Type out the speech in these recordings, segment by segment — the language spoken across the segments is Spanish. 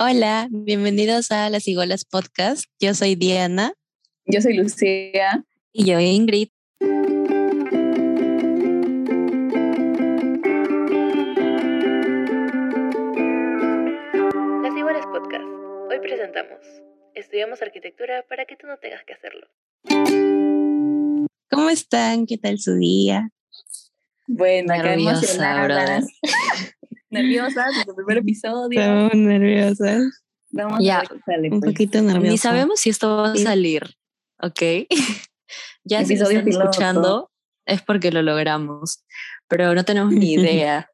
Hola, bienvenidos a Las Igualas Podcast. Yo soy Diana. Yo soy Lucía. Y yo Ingrid. Las Igualas Podcast. Hoy presentamos Estudiamos arquitectura para que tú no tengas que hacerlo. ¿Cómo están? ¿Qué tal su día? Bueno, Nerviosa, emocionadas. nerviosas, nuestro primer episodio. Estamos nerviosas. Vamos Ya, a ver Un pues. poquito nerviosas. Ni sabemos si esto va a salir, ¿ok? ya si Episodio están escuchando es porque lo logramos, pero no tenemos ni idea.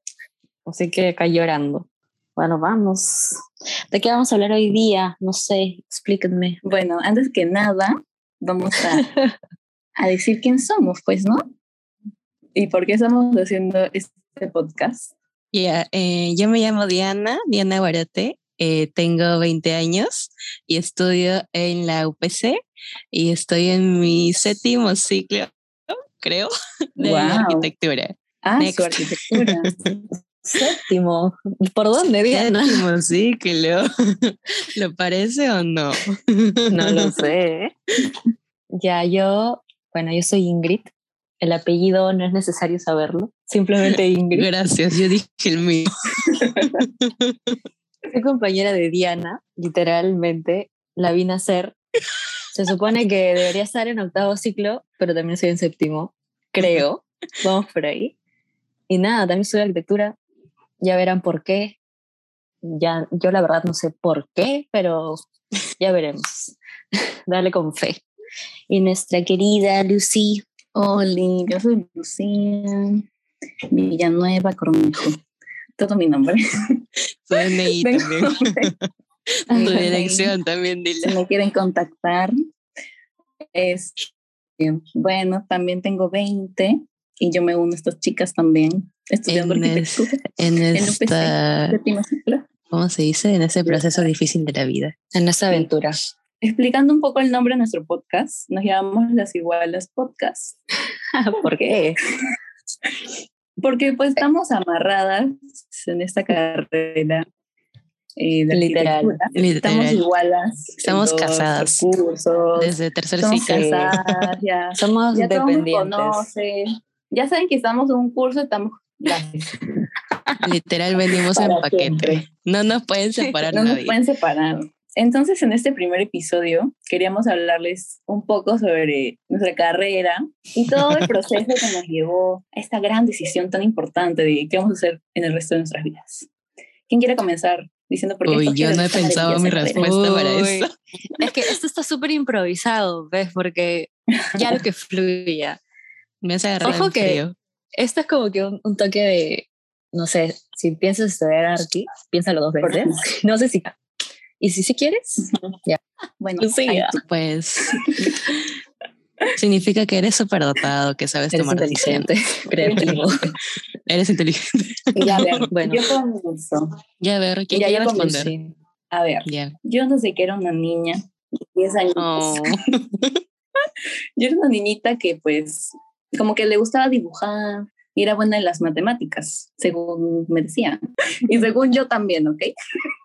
Así que acá llorando. Bueno, vamos. ¿De qué vamos a hablar hoy día? No sé, explíquenme. Bueno, antes que nada, vamos a, a decir quién somos, pues, ¿no? Y por qué estamos haciendo este podcast. Ya, eh, yo me llamo Diana, Diana Guarate. eh, tengo 20 años y estudio en la UPC y estoy en mi séptimo ciclo, creo, de arquitectura. Ah, Next. su arquitectura. Séptimo. ¿Por dónde, Diana? Séptimo ciclo. ¿Lo parece o no? No lo sé. Ya, yo, bueno, yo soy Ingrid. El apellido no es necesario saberlo. Simplemente Ingrid. Gracias, yo dije el mío. Soy compañera de Diana, literalmente. La vi nacer. Se supone que debería estar en octavo ciclo, pero también soy en séptimo, creo. Vamos por ahí. Y nada, también estudio arquitectura. Ya verán por qué. Ya, yo la verdad no sé por qué, pero ya veremos. Dale con fe. Y nuestra querida Lucy. Hola, yo soy Lucía Villanueva Cornejo. Todo mi nombre. Soy Tengo- también. Tu dirección también, Si dile. me quieren contactar, es bueno, también tengo 20 y yo me uno a estas chicas también, estudiando En, es- arquitectura. en En esta, ciclo. ¿cómo se dice? En ese proceso difícil de la vida. En esta aventura. Explicando un poco el nombre de nuestro podcast, nos llamamos Las Igualas Podcast, ¿Por qué? porque pues estamos amarradas en esta carrera eh, de Literal. Estamos Literal. igualas. Estamos casadas. Desde tercer ciclo. casadas, ya. Somos ya dependientes. Ya saben que estamos en un curso, estamos. Literal venimos en paquete. siempre. No nos pueden separar no nos pueden separar. Entonces, en este primer episodio, queríamos hablarles un poco sobre nuestra carrera y todo el proceso que nos llevó a esta gran decisión tan importante de qué vamos a hacer en el resto de nuestras vidas. ¿Quién quiere comenzar diciendo por qué? Uy, yo no he pensado mi respuesta para Uy. eso. Es que esto está súper improvisado, ¿ves? Porque ya lo que fluya. Me hace agarrar Ojo que- frío. Esto es como que un, un toque de, no sé, si piensas estudiar arqui, piénsalo dos veces. No sé si... Y si sí quieres, Bueno, Lucía. ahí tú. Pues significa que eres súper dotado, que sabes eres tomar inteligente, creativo. Eres inteligente. Ya, ver, Bueno. yo comienzo. Ya, a ver, ¿quién Ya, responder? Sí. A ver, Ya. yo desde que era una niña, de 10 años, Oh. yo era una niñita que pues como que le gustaba dibujar y era buena en las matemáticas, según me decían. Y según yo también, ¿ok?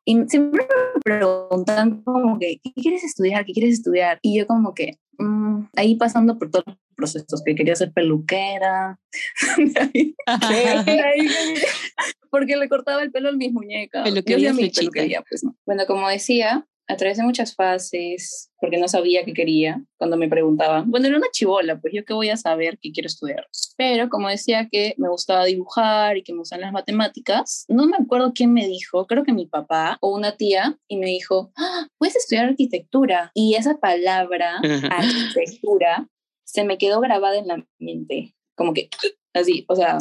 Y siempre me preguntan como que, ¿qué quieres estudiar? ¿Qué quieres estudiar? Y yo como que, mm, ahí pasando por todos los procesos, que quería ser peluquera. Ahí- ahí- porque le cortaba el pelo a mis muñecas. Peluquería mi peluquería, pues no. Bueno, como decía, atravesé muchas fases porque no sabía qué quería cuando me preguntaban. Bueno, era una chivola, pues yo qué voy a saber qué quiero estudiar. Pero como decía que me gustaba dibujar y que me gustan las matemáticas, no me acuerdo quién me dijo, creo que mi papá o una tía, y me dijo, "Ah, puedes estudiar arquitectura. Y esa palabra, arquitectura, se me quedó grabada en la mente, como que así, o sea,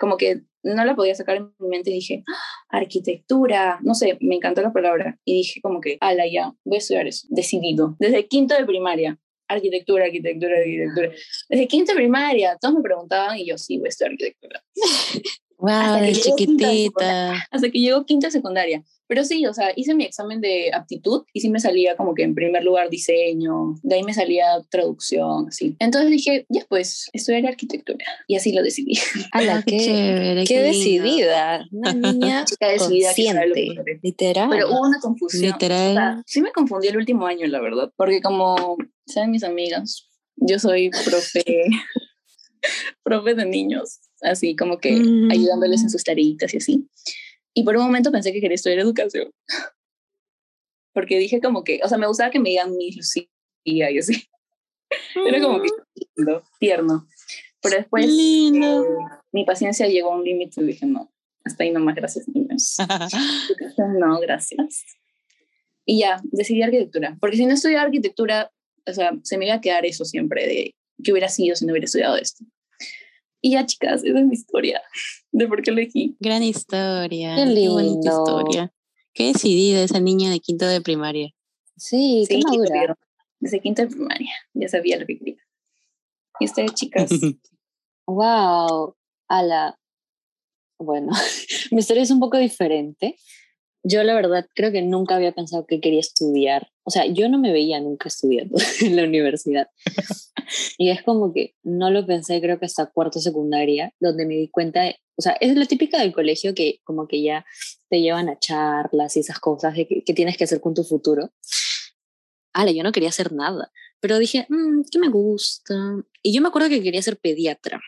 como que no la podía sacar en mi mente y dije, "Ah, arquitectura, no sé, me encantó la palabra. Y dije como que, ala, ya, voy a estudiar eso, decidido, desde quinto de primaria, arquitectura, arquitectura, arquitectura, desde quinto de primaria, todos me preguntaban y yo, sí, voy a estudiar arquitectura. Wow, Hasta que de llegó quinta de chiquitita. hasta que llegó quinta secundaria. Pero sí, o sea, hice mi examen de aptitud y sí me salía como que en primer lugar diseño, de ahí me salía traducción, así. Entonces dije, ya pues, estudiaré arquitectura. Y así lo decidí. Ala, Ah, qué qué, chévere, qué qué decidida. Una niña Chica decidida que que consciente. quiere. Literal. Pero hubo una confusión. Literal. O sea, sí me confundí el último año, la verdad. Porque como saben mis amigas, yo soy profe, profe de niños, así como que Mm. ayudándoles en sus tareitas y así. Y por un momento pensé que quería estudiar educación. Porque dije como que, o sea, me gustaba que me digan mi Lucía y así. Era como que lindo, tierno. Pero después Lindo. eh, mi paciencia llegó a un límite y dije, no, hasta ahí nomás, gracias niños. No, gracias. Y ya, decidí arquitectura. Porque si no estudiaba arquitectura, o sea, se me iba a quedar eso siempre de qué hubiera sido si no hubiera estudiado esto. Y ya, chicas, esa es mi historia de por qué elegí. Gran historia. Qué bonita lindo. historia. Qué decidida esa niña de quinto de primaria. Sí, qué madura. Desde quinta de primaria, ya sabía lo que quería. Y ustedes, chicas, Wow, ala. Bueno, mi historia es un poco diferente. Yo la verdad creo que nunca había pensado que quería estudiar. O sea, yo no me veía nunca estudiando en la universidad. Y es como que no lo pensé creo que hasta cuarto secundaria, donde me di cuenta, de- o sea, es lo típico del colegio que como que ya te llevan a charlas y esas cosas de que, que tienes que hacer con tu futuro. Ala, yo no quería hacer nada, pero dije, "Mm, ¿qué me gusta? Y yo me acuerdo que quería ser pediatra.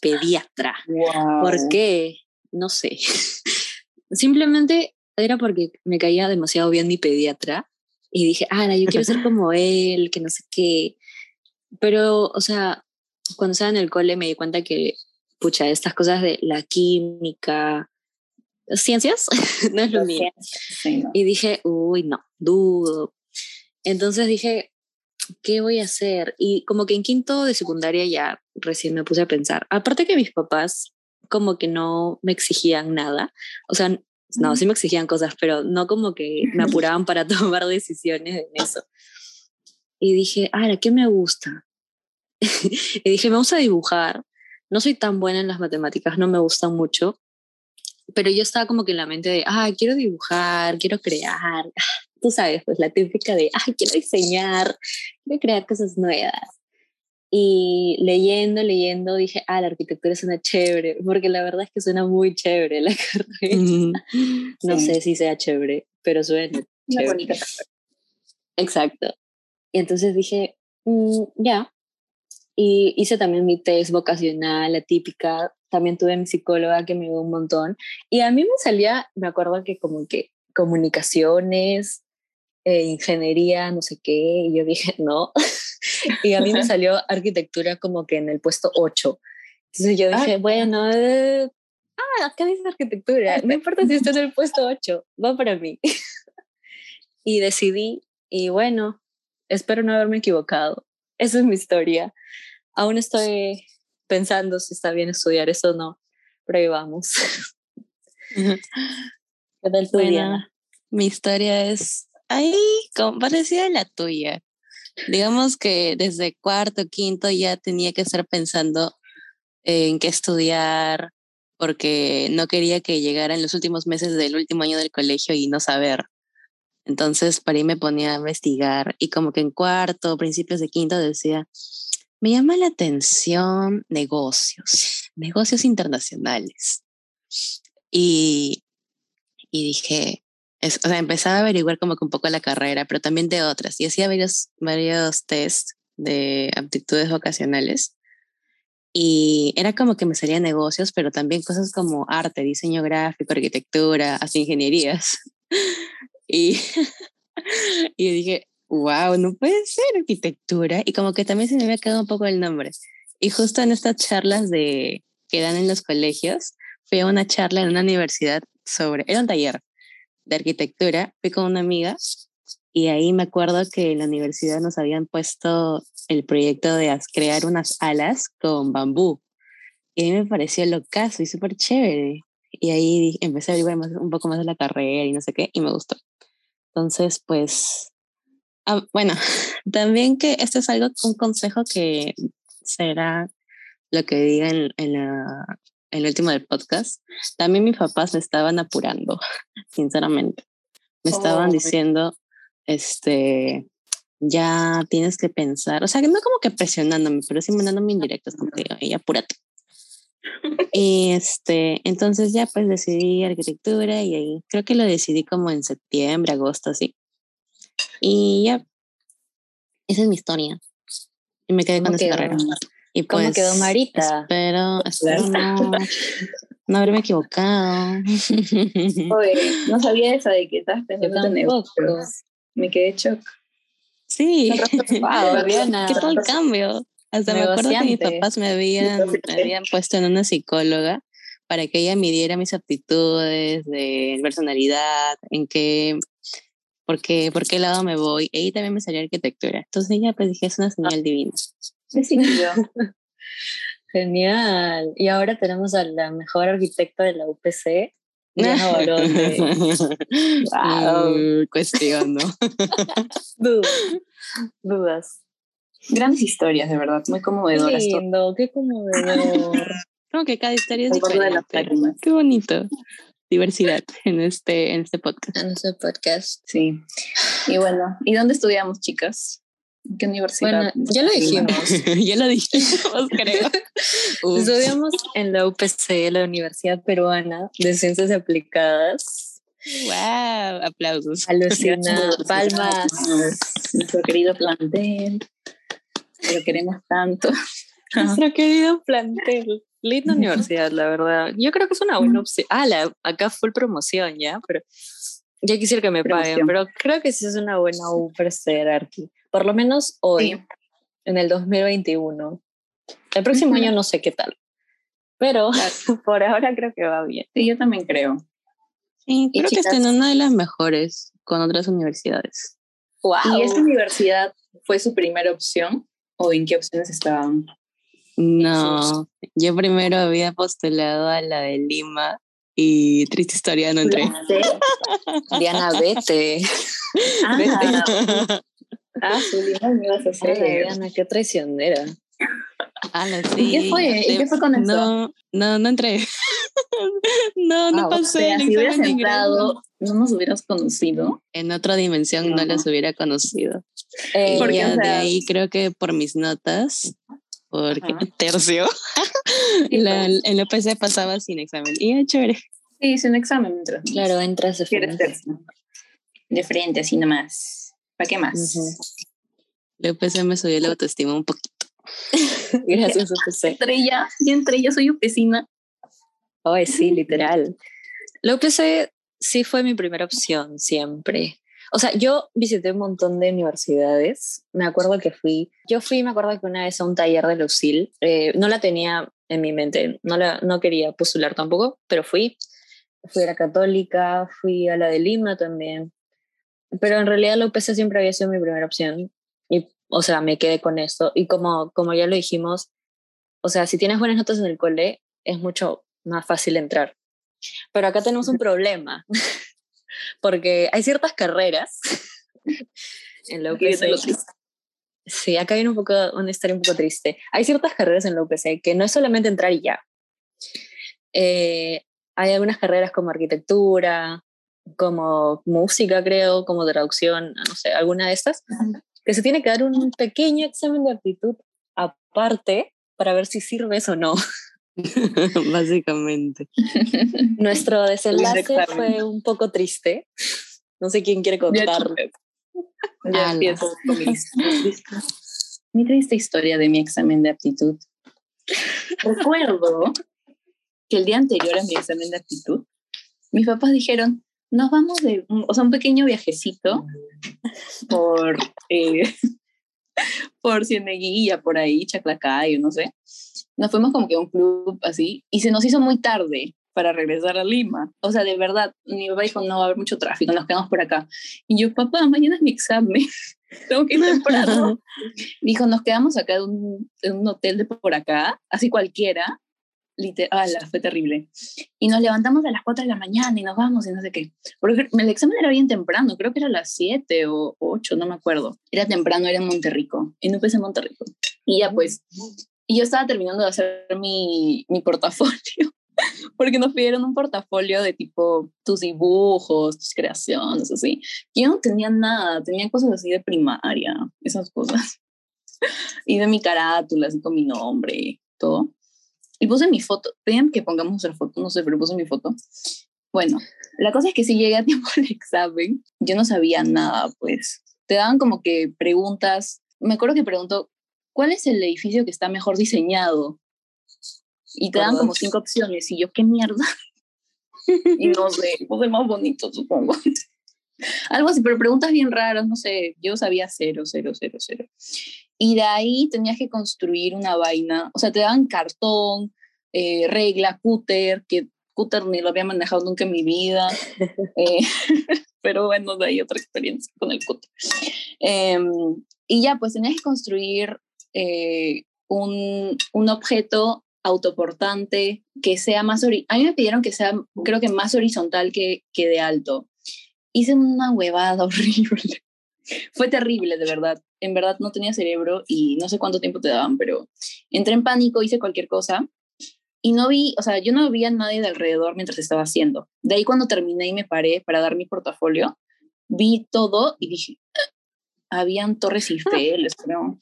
Pediatra. wow. ¿Por qué? No sé. Simplemente era porque me caía demasiado bien mi pediatra y dije, ah, yo quiero ser como él, que no sé qué. Pero, o sea, cuando estaba en el cole me di cuenta que, pucha, estas cosas de la química, ciencias, no es lo mío. Sí, no. Y dije, uy, no, dudo. Entonces dije, ¿qué voy a hacer? Y como que en quinto de secundaria ya recién me puse a pensar. Aparte que mis papás como que no me exigían nada. O sea, no, sí me exigían cosas, pero no como que me apuraban para tomar decisiones en eso. Y dije, ah, ¿qué me gusta? y dije, me gusta dibujar. No soy tan buena en las matemáticas, no me gustan mucho, pero yo estaba como que en la mente de, ah, quiero dibujar, quiero crear, tú sabes, pues la típica de, ah, quiero diseñar, quiero crear cosas nuevas. Y leyendo, leyendo, dije, ah, la arquitectura suena chévere, porque la verdad es que suena muy chévere la carrera. No Sí. sé si sea chévere, pero suena Una chévere. bonita Exacto. Y entonces dije, "Mm, ya. Y hice también mi test vocacional, la típica. También tuve mi psicóloga que me ayudó un montón. Y a mí me salía, me acuerdo que como que comunicaciones, eh, ingeniería, no sé qué. Y yo dije, no. y a mí me salió arquitectura como que en el puesto 8. Entonces yo dije, Ah. bueno, eh, ah, acá dice arquitectura. No importa si está en el puesto 8, va para mí. y decidí y bueno, espero no haberme equivocado. Esa es mi historia. Aún estoy pensando si está bien estudiar eso o no, pero ahí vamos. ¿Qué tal tu Bueno, mi historia es ahí parecida a la tuya. Digamos que desde cuarto, quinto ya tenía que estar pensando en qué estudiar, porque no quería que llegaran los últimos meses del último año del colegio y no saber. Entonces, para ahí me ponía a investigar y como que en cuarto, principios de quinto decía, me llama la atención negocios, negocios internacionales. Y, y dije, es- o sea, empezaba a averiguar como que un poco la carrera, pero también de otras. Y hacía varios, varios test de aptitudes vocacionales. Y era como que me salían negocios, pero también cosas como arte, diseño gráfico, arquitectura, hasta ingenierías. Y, y dije, wow, no puede ser arquitectura. Y como que también se me había quedado un poco el nombre. Y justo en estas charlas de, que dan en los colegios, fui a una charla en una universidad sobre, era un taller de arquitectura, fui con una amiga y ahí me acuerdo que en la universidad nos habían puesto el proyecto de crear unas alas con bambú. Y a mí me pareció locazo y súper chévere. Y ahí empecé a averiguar un poco más de la carrera y no sé qué, y me gustó. Entonces, pues, ah, bueno, también que esto es algo, un consejo que será lo que diga en, en la, el último del podcast, también mis papás me estaban apurando, sinceramente. Me estaban Oh. diciendo, este, ya tienes que pensar, o sea, no como que presionándome, pero sí mandándome indirectos, como que, "Oye, apúrate. Y este, entonces ya pues decidí arquitectura y ahí creo que lo decidí como en septiembre, agosto, así. Y ya, esa es mi historia. Y me quedé ¿Cómo con esa carrera. Y ¿Cómo pues, quedó Marita? Espero, espero no, no haberme equivocado. Oye, no sabía esa de que estabas pensando en. Me quedé shock. sí. Wow. ¿Qué tal cambio? Hasta me acuerdo que mis papás me habían, me habían puesto en una psicóloga para que ella midiera mis aptitudes de personalidad, en qué, por qué, por qué lado me voy. Y también me salió arquitectura. Entonces ya pues dije, es una señal divina. Me sirvió. Genial. Y ahora tenemos a la mejor arquitecta de la UPC, Diana Baronde. Wow. Mm, Cuestiono. Dudas. Dudas. Grandes historias, de verdad, muy Qué conmovedoras. todas. lindo, qué conmovedor. Como que cada historia es diferente. Qué bonito. Diversidad en este, en este podcast. en nuestro podcast. Sí. Y bueno, ¿y dónde estudiamos, chicas? ¿En qué universidad? Bueno, ya lo dijimos. ya lo dijimos, creo. Estudiamos en la UPC, la Universidad Peruana de Ciencias Aplicadas. Wow, aplausos. Alucina, palmas. Nuestro querido plantel. Lo queremos tanto. Nuestro querido plantel. Linda universidad, la verdad. Yo creo que es una buena opción. Ah, la, acá full promoción ya, pero ya quisiera que me paguen, Promoción. pero creo que sí es una buena U para estudiar Arqui. Por lo menos hoy, Sí. en el 2021. El próximo Ujú. año no sé qué tal, pero por ahora creo que va bien. Sí, yo también creo. Sí, Y creo que está en una de las mejores con otras universidades. ¡Wow! ¿Y esta universidad fue su primera opción? ¿O en qué opciones estaban? No, yo primero había postulado a la de Lima y triste historia no entré. Diana, vete. Ah, ah, su Lima me ibas a hacer. Diana, qué traicionera. Ala, ¿Y qué fue? ¿Y qué fue con eso? No, no, no entré. no, no Ah, o pasé sea, el si hubieras entrado, no nos hubieras conocido. En otra dimensión no No. las hubiera conocido. Eh, Porque, ya o de sea- ahí creo que por mis notas, porque Ajá. tercio, la, pues. en la PC pasaba sin examen. Y ya, chévere. Sí, un examen mientras. claro, entras de frente. De frente, así nomás. ¿Para qué más? Ujú. La PC me subió la autoestima un poquito. Gracias, UPC. Estrella, y entre ellas soy upecina. Ay, sí, literal. La UPC sí fue mi primera opción siempre. O sea, yo visité un montón de universidades. Me acuerdo que fui, yo fui, me acuerdo que una vez a un taller de Lucil. Eh, no la tenía en mi mente, no, la, no quería postular tampoco, pero fui. Fui a la Católica, fui a la de Lima también. Pero en realidad la UPC siempre había sido mi primera opción. Y, o sea, me quedé con esto. Y como, como ya lo dijimos, o sea, si tienes buenas notas en el cole, es mucho más fácil entrar. Pero acá tenemos un problema, porque hay ciertas carreras en la UPC. Sí, acá viene un poco, una historia un poco triste. Hay ciertas carreras en la UPC que no es solamente entrar y ya. Eh, hay algunas carreras como arquitectura, como música, creo, como traducción, no sé, alguna de estas, que se tiene que dar un pequeño examen de aptitud aparte para ver si sirves o no. Básicamente. Nuestro desenlace fue un poco triste. No sé quién quiere Ya, contar. ya Ala. empiezo con mi, triste- mi triste historia de mi examen de aptitud. Recuerdo que el día anterior a mi examen de aptitud, mis papás dijeron, nos vamos de, un- o sea, un pequeño viajecito por, eh, por Cieneguilla, por ahí, Chaclacayo, no sé. Nos fuimos como que a un club así y se nos hizo muy tarde para regresar a Lima. O sea, de verdad, mi papá dijo, no va a haber mucho tráfico, nos quedamos por acá. Y yo, papá, mañana es mi examen, tengo que ir temprano. Dijo, nos quedamos acá en un, en un hotel de por acá, así cualquiera. Literal, fue terrible. Y nos levantamos a las 4 de la mañana y nos vamos y no sé qué. Porque el examen era bien temprano, creo que era a las 7 o 8, no me acuerdo. Era temprano, era en Monterrico, en UPC Monterrico. Y ya pues, y yo estaba terminando de hacer mi, mi portafolio. porque nos pidieron un portafolio de tipo tus dibujos, tus creaciones, así. Yo no tenía nada, tenía cosas así de primaria, esas cosas. y de mi carátula, así con mi nombre, todo. Y puse mi foto, vean que pongamos nuestra foto, no sé, pero puse mi foto. Bueno, la cosa es que si llegué a tiempo al examen, yo no sabía nada, pues. Te daban como que preguntas, me acuerdo que preguntó, ¿cuál es el edificio que está mejor diseñado? Y te dan como cinco opciones. Y yo, ¿qué mierda? y no sé, pues el más bonito, supongo. Algo así, pero preguntas bien raras, no sé. Yo sabía cero, cero, cero, cero. Y de ahí tenías que construir una vaina. O sea, te daban cartón, eh, regla, cúter, que cúter ni lo había manejado nunca en mi vida. Eh, pero bueno, de ahí otra experiencia con el cúter. Em, y ya, pues tenías que construir eh, un, un objeto autoportante, que sea más... A mí me pidieron que sea, creo que más horizontal que, que de alto. Hice una huevada horrible. Fue terrible, de verdad. En verdad no tenía cerebro y no sé cuánto tiempo te daban, pero entré en pánico, hice cualquier cosa y no vi, o sea, yo no vi a nadie de alrededor mientras estaba haciendo. De ahí cuando terminé y me paré para dar mi portafolio, vi todo y dije, ah, habían torres Eiffel, ¿no?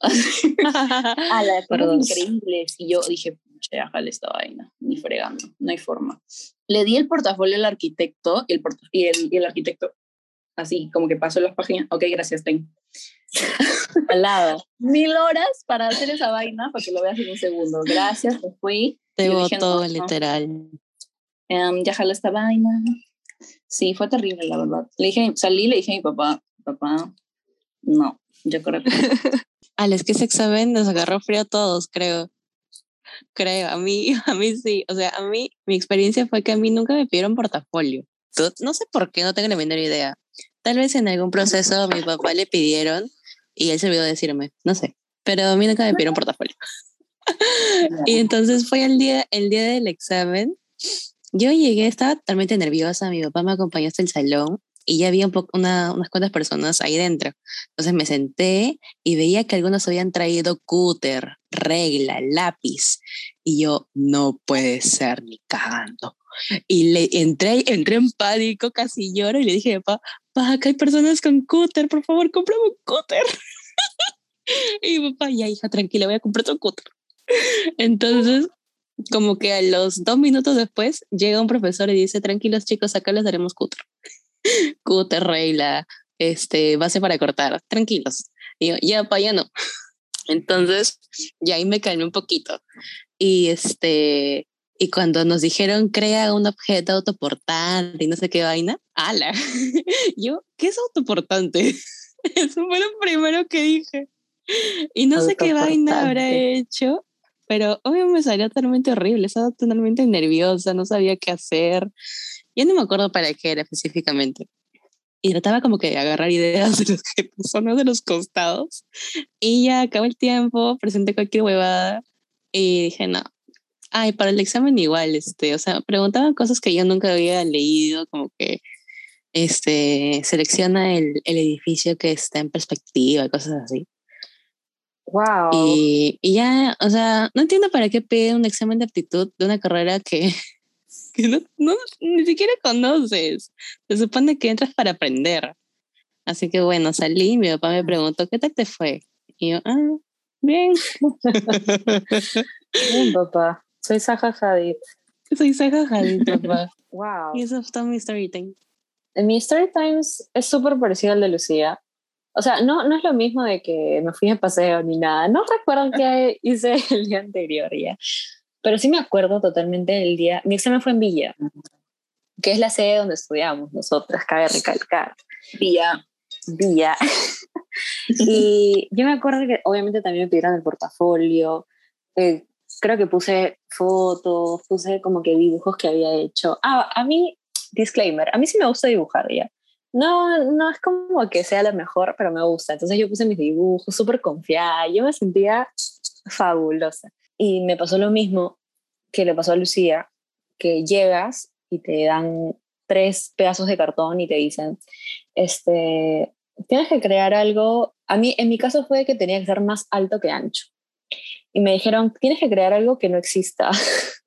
a la fueron increíbles. Y yo dije, che, ajale esta vaina, ni fregando, no hay forma. Le di el portafolio al arquitecto y el, y el, y el arquitecto, así, como que pasó las páginas, ok, gracias, ten. Al lado. Mil horas para hacer esa vaina, para que lo veas en un segundo. Gracias, me fui. Te todo literal. Um, ya jala esta vaina. Sí, fue terrible, la verdad. Le dije, salí le dije a mi papá, papá, no, yo creo que Al es que ese examen nos agarró frío a todos, creo. Creo, a mí, a mí sí. O sea, a mí, mi experiencia fue que a mí nunca me pidieron portafolio. No sé por qué, no tengo la menor idea. Tal vez en algún proceso a mi papá le pidieron y él se olvidó decirme, no sé. Pero a mí nunca me pidieron portafolio. y entonces fue el día, el día del examen. Yo llegué, estaba totalmente nerviosa. Mi papá me acompañó hasta el salón y ya había un poco, una, unas cuantas personas ahí dentro. Entonces me senté y veía que algunos habían traído cúter, regla, lápiz. Y yo, no puede ser ni cagando. Y le entré, entré en pánico, casi lloro y le dije, papá, papá, acá hay personas con cúter, por favor, cómprame un cúter. y papá, ya hija, tranquila, voy a comprar tu cúter. Entonces, como que a los dos minutos después llega un profesor y dice, tranquilos chicos, acá les daremos cúter cúter, regla, este, base para cortar, tranquilos. Y yo, ya, pa, ya no. Entonces, ya ahí me calmé un poquito. Y este, y cuando nos dijeron crea un objeto autoportante y no sé qué vaina, ala. Yo, ¿qué es autoportante? Eso fue lo primero que dije. Y no sé qué vaina habrá hecho, pero obviamente me salió totalmente horrible, estaba totalmente nerviosa, no sabía qué hacer. Ya no me acuerdo para qué era específicamente. Y trataba como que de agarrar ideas de los que de los costados. Y ya acabó el tiempo, presenté cualquier huevada y dije, no. Ay, para el examen igual, este, o sea, preguntaban cosas que yo nunca había leído, como que este, selecciona el, el edificio que está en perspectiva, cosas así. Wow. Y, y, ya, o sea, no entiendo para qué pide un examen de aptitud de una carrera que que no, no, ni siquiera conoces. Se supone que entras para aprender. Así que bueno, salí y mi papá me preguntó, ¿qué tal te fue? Y yo, ah, bien. bien, papá. Soy Saja Hadid. Soy Saja Hadid, papá. wow. Y eso fue mi story time. Mi story times es súper parecido al de Lucía. O sea, no, no es lo mismo de que me fui de paseo ni nada. No recuerdo qué hice el día anterior ya. Pero sí me acuerdo totalmente del día. Mi examen fue en Villa, que es la sede donde estudiamos nosotras, cabe recalcar. Villa. Villa. y yo me acuerdo que obviamente también me pidieron el portafolio. Eh, creo que puse fotos, puse como que dibujos que había hecho. Ah, a mí, disclaimer, a mí sí me gusta dibujar ya. No, no es como que sea lo mejor, pero me gusta. Entonces yo puse mis dibujos súper confiada. Yo me sentía fabulosa. Y me pasó lo mismo que le pasó a Lucía, que llegas y te dan tres pedazos de cartón y te dicen, este, tienes que crear algo, a mí en mi caso fue que tenía que ser más alto que ancho. Y me dijeron, tienes que crear algo que no exista.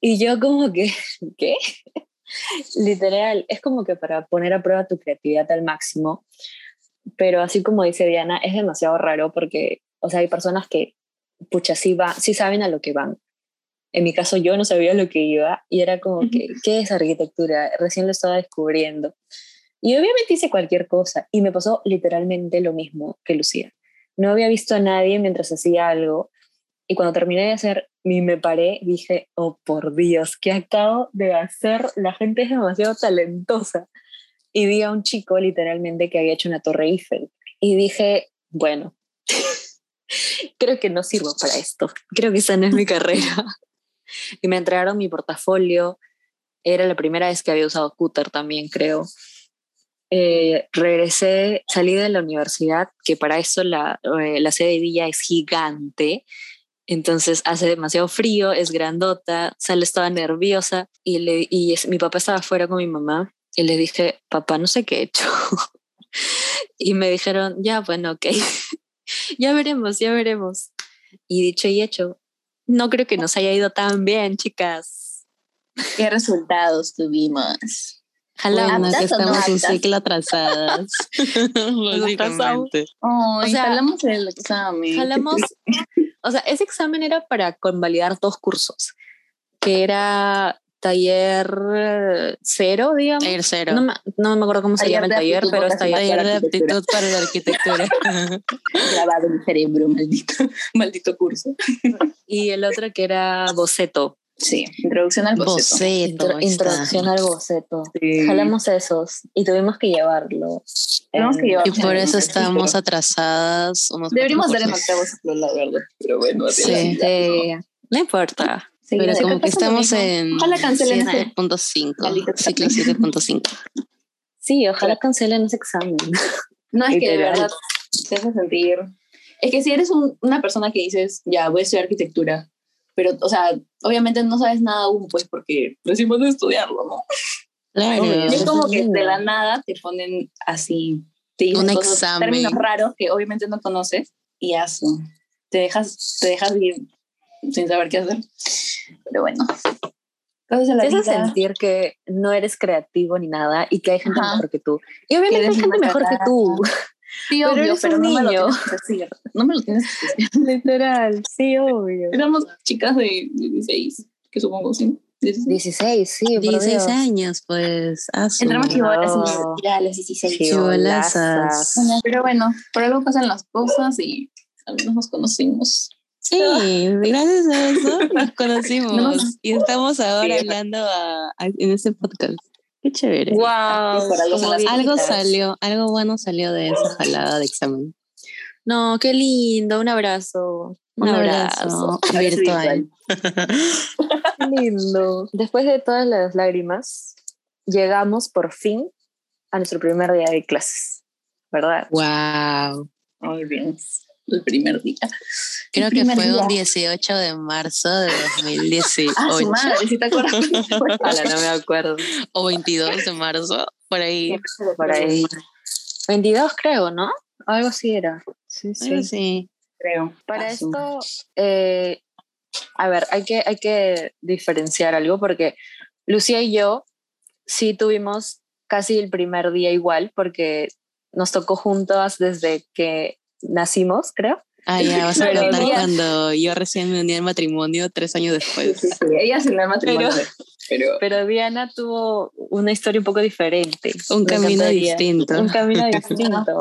Y yo como que, ¿qué? Literal, es como que para poner a prueba tu creatividad al máximo, pero así como dice Diana, es demasiado raro porque, o sea, hay personas que, pucha, sí, va, sí saben a lo que van. En mi caso yo no sabía lo que iba y era como que, ¿qué es arquitectura? Recién lo estaba descubriendo. Y obviamente hice cualquier cosa y me pasó literalmente lo mismo que Lucía. No había visto a nadie mientras hacía algo y cuando terminé de hacer y me paré, dije, oh por Dios, ¿qué acabo de hacer? La gente es demasiado talentosa. Y vi a un chico literalmente que había hecho una torre Eiffel. Y dije, bueno, creo que no sirvo para esto. Creo que esa no es mi carrera. y me entregaron mi portafolio. Era la primera vez que había usado Cooter también, creo. Eh, regresé, salí de la universidad, que para eso la, eh, la sede de Villa es gigante, entonces hace demasiado frío, es grandota, sale estaba nerviosa y, le, y mi papá estaba afuera con mi mamá y le dije, papá, no sé qué he hecho. y me dijeron, ya, bueno, ok, ya veremos, ya veremos. Y dicho y hecho, no creo que nos haya ido tan bien, chicas. ¿Qué resultados tuvimos? Jalamos que estamos un ciclo atrasadas. Básicamente. o sea, jalamos el examen. Jalamos, o sea, ese examen era para convalidar dos cursos, que era taller cero, digamos. Taller cero. No me, no me acuerdo cómo se llama el taller, pero es taller, taller de aptitud para la arquitectura. Grabado en mi cerebro, maldito, maldito curso. y el otro que era boceto. Sí, introducción al boceto. introducción al boceto. Jalamos esos y tuvimos que llevarlo. Tuvimos que llevarlo. Y por eso estamos atrasadas. Deberíamos dar en octavo la verdad. Pero bueno, así sí. No importa. Sí, pero como que estamos en ojalá cancelen 7.5, ciclo 7.5. Sí, ojalá cancelen ese examen. No, es que de verdad te hace sentir... Es que si eres una persona que dices, ya, voy a estudiar arquitectura, pero, o sea, obviamente no sabes nada aún, pues, porque vas a estudiarlo, ¿no? Claro. Y es como que de la nada te ponen así, te dicen Un cosas, examen. términos raros que obviamente no conoces y eso, te dejas, te dejas ir sin saber qué hacer. Pero bueno. Cosas de la Te hace vida. sentir que no eres creativo ni nada y que hay gente Ajá. mejor que tú. Y obviamente hay gente mejor que tú. Sí, Pero obvio, eres pero un no me lo niño. tienes que decir. No me lo tienes que decir. Literal, sí, obvio. Éramos chicas de 16, que supongo, sí. 16. 16, sí, por 16 Dios. años, pues. Entramos chivolas No. y ya a los 16. Chivolazas. Pero bueno, por algo pasan las cosas y al menos nos conocimos. Sí, gracias a eso nos conocimos No. y estamos ahora Sí. hablando a- a- en este podcast. Qué chévere. Wow, algo salió, algo bueno salió de esa jalada de examen. No, qué lindo, un abrazo. Un abrazo virtual. Qué lindo. Después de todas las lágrimas, llegamos por fin a nuestro primer día de clases, ¿verdad? Wow. Muy bien. El primer día. Creo El que fue día. un 18 de marzo de 2018 Ah, su madre, si te acuerdas. Hola, no me acuerdo. o 22 de marzo, por ahí. Por ahí. 22 creo, ¿no? Algo así era. Sí, Algo así. Creo. Para Ah, esto, eh, a ver, hay que, hay que diferenciar algo porque Lucía y yo sí tuvimos casi el primer día igual porque nos tocó juntas desde que nacimos, creo. Ah, ya vas a Pero contar cuando yo recién me uní al matrimonio tres años después. sí, sí. Ella se le matrimonio. Pero, Pero Diana tuvo una historia un poco diferente. Un Me camino distinto. Un camino distinto.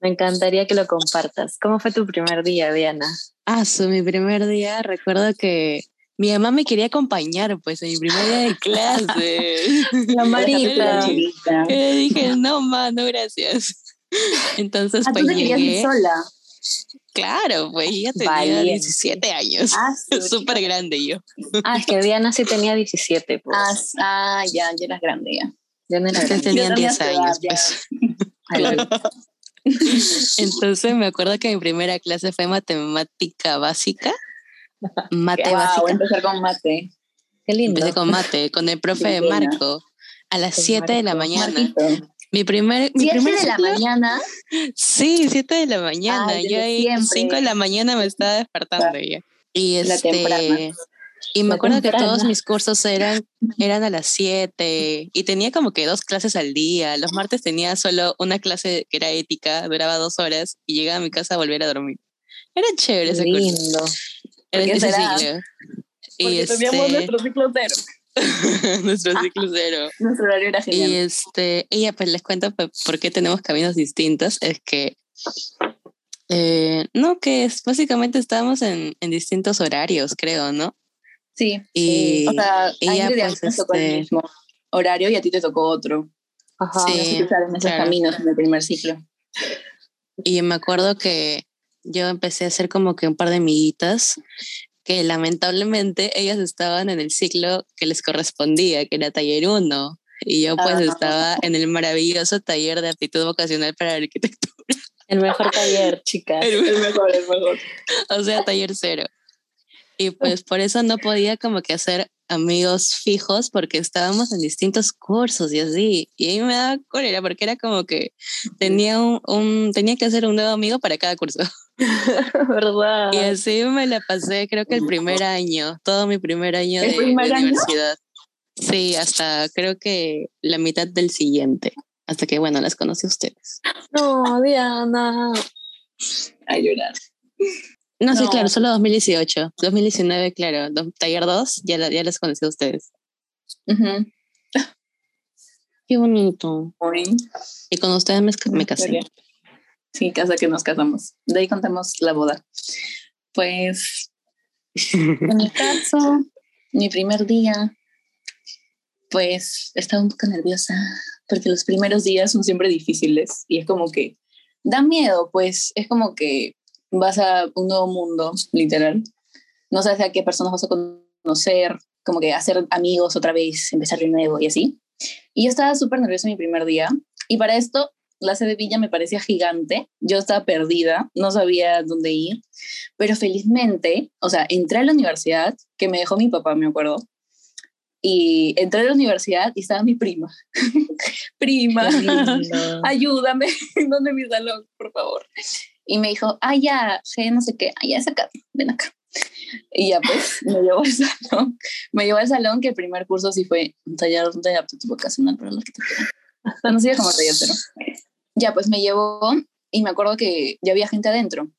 Me encantaría que lo compartas. ¿Cómo fue tu primer día, Diana? Ah, su, mi primer día, recuerdo que mi mamá me quería acompañar, pues, en mi primer día de clase. La. Y le dije, no, ma, no, gracias. Entonces, Ah, pues tú te querías ir llegué. sola. Claro, pues ella tenía Valiente. 17 años. Ah, Súper grande yo. Ah, es que Diana sí tenía 17, pues. Ah, ah, ya, ya eras grande ya. Diana era Ustedes grande. tenían Yo tenía 10 tu edad, años, ya. pues. Entonces me acuerdo que mi primera clase fue matemática básica. Mate Wow, voy a básica. empezar con mate. Qué lindo. Empecé con mate, con el profe. Marco, a las Con 7 de la mañana. Marquito. Mi primer, mi Siete primer de la ciclo- mañana. Sí, 7 de la mañana. Ay, yo ahí siempre. 5 de la mañana me estaba despertando ya. Y La este, temprana. Y me La acuerdo que todos temprana. mis cursos eran, eran a las 7 y tenía como que dos clases al día. Los martes tenía solo una clase que era ética, duraba dos horas y llegaba a mi casa a volver a dormir. Era chévere ese curso. Lindo. Era ¿Por qué ese. Porque Y teníamos este, nuestro ciclo cero. nuestro ciclo cero. Nuestro horario era Y genial. este, y ya pues les cuento pe- por qué tenemos caminos distintos. Es que, eh, no, que es, básicamente estábamos en, en distintos horarios, creo, ¿no? Sí. Y, O sea, a y ya Ingrid y pues tocó el este, mismo horario y a ti te tocó otro. Ajá. Sí. Cruzaron esos claro. caminos en el primer ciclo. y me acuerdo que yo empecé a hacer como que un par de amiguitas que lamentablemente ellas estaban en el ciclo que les correspondía, que era taller 1. Y yo pues Ah. estaba en el maravilloso taller de aptitud vocacional para la arquitectura, El mejor taller, chicas. El mejor, el mejor. o sea, taller cero. Y pues por eso no podía como que hacer amigos fijos porque estábamos en distintos cursos y así. Y ahí me daba cólera porque era como que tenía un, un- tenía que hacer un nuevo amigo para cada curso. ¿Verdad? Y así me la pasé, creo que el primer año, todo mi primer año ¿El de, primer de año? universidad. Sí, hasta creo que la mitad del siguiente. Hasta que, bueno, las conocí a ustedes. No, Diana. A llorar. No, sí, claro, solo 2018. 2019, claro. do- Taller 2, ya, la- ya las conocí a ustedes. Qué bonito. Y con ustedes me, me casé. Sí, casa que nos casamos. De ahí contamos la boda. Pues, en mi caso, mi primer día, pues estaba un poco nerviosa porque los primeros días son siempre difíciles y es como que da miedo, pues es como que vas a un nuevo mundo, literal. No sabes a qué personas vas a conocer, como que hacer amigos otra vez, empezar de nuevo y así. Y yo estaba súper nerviosa mi primer día y para esto la sede de Villa me parecía gigante, yo estaba perdida, no sabía dónde ir, pero felizmente, o sea, entré a la universidad, que me dejó mi papá, me acuerdo, y entré a la universidad y estaba mi prima. prima, ayúdame, ¿dónde mi salón, por favor? Y me dijo, ah, ya, no sé qué, ah, ya es acá, ven acá. Y ya pues, me llevó al salón, me llevó al salón que el primer curso sí fue un taller de aptitud vocacional para la arquitectura. Conocida como cero. Ya pues me llevó y me acuerdo que ya había gente adentro,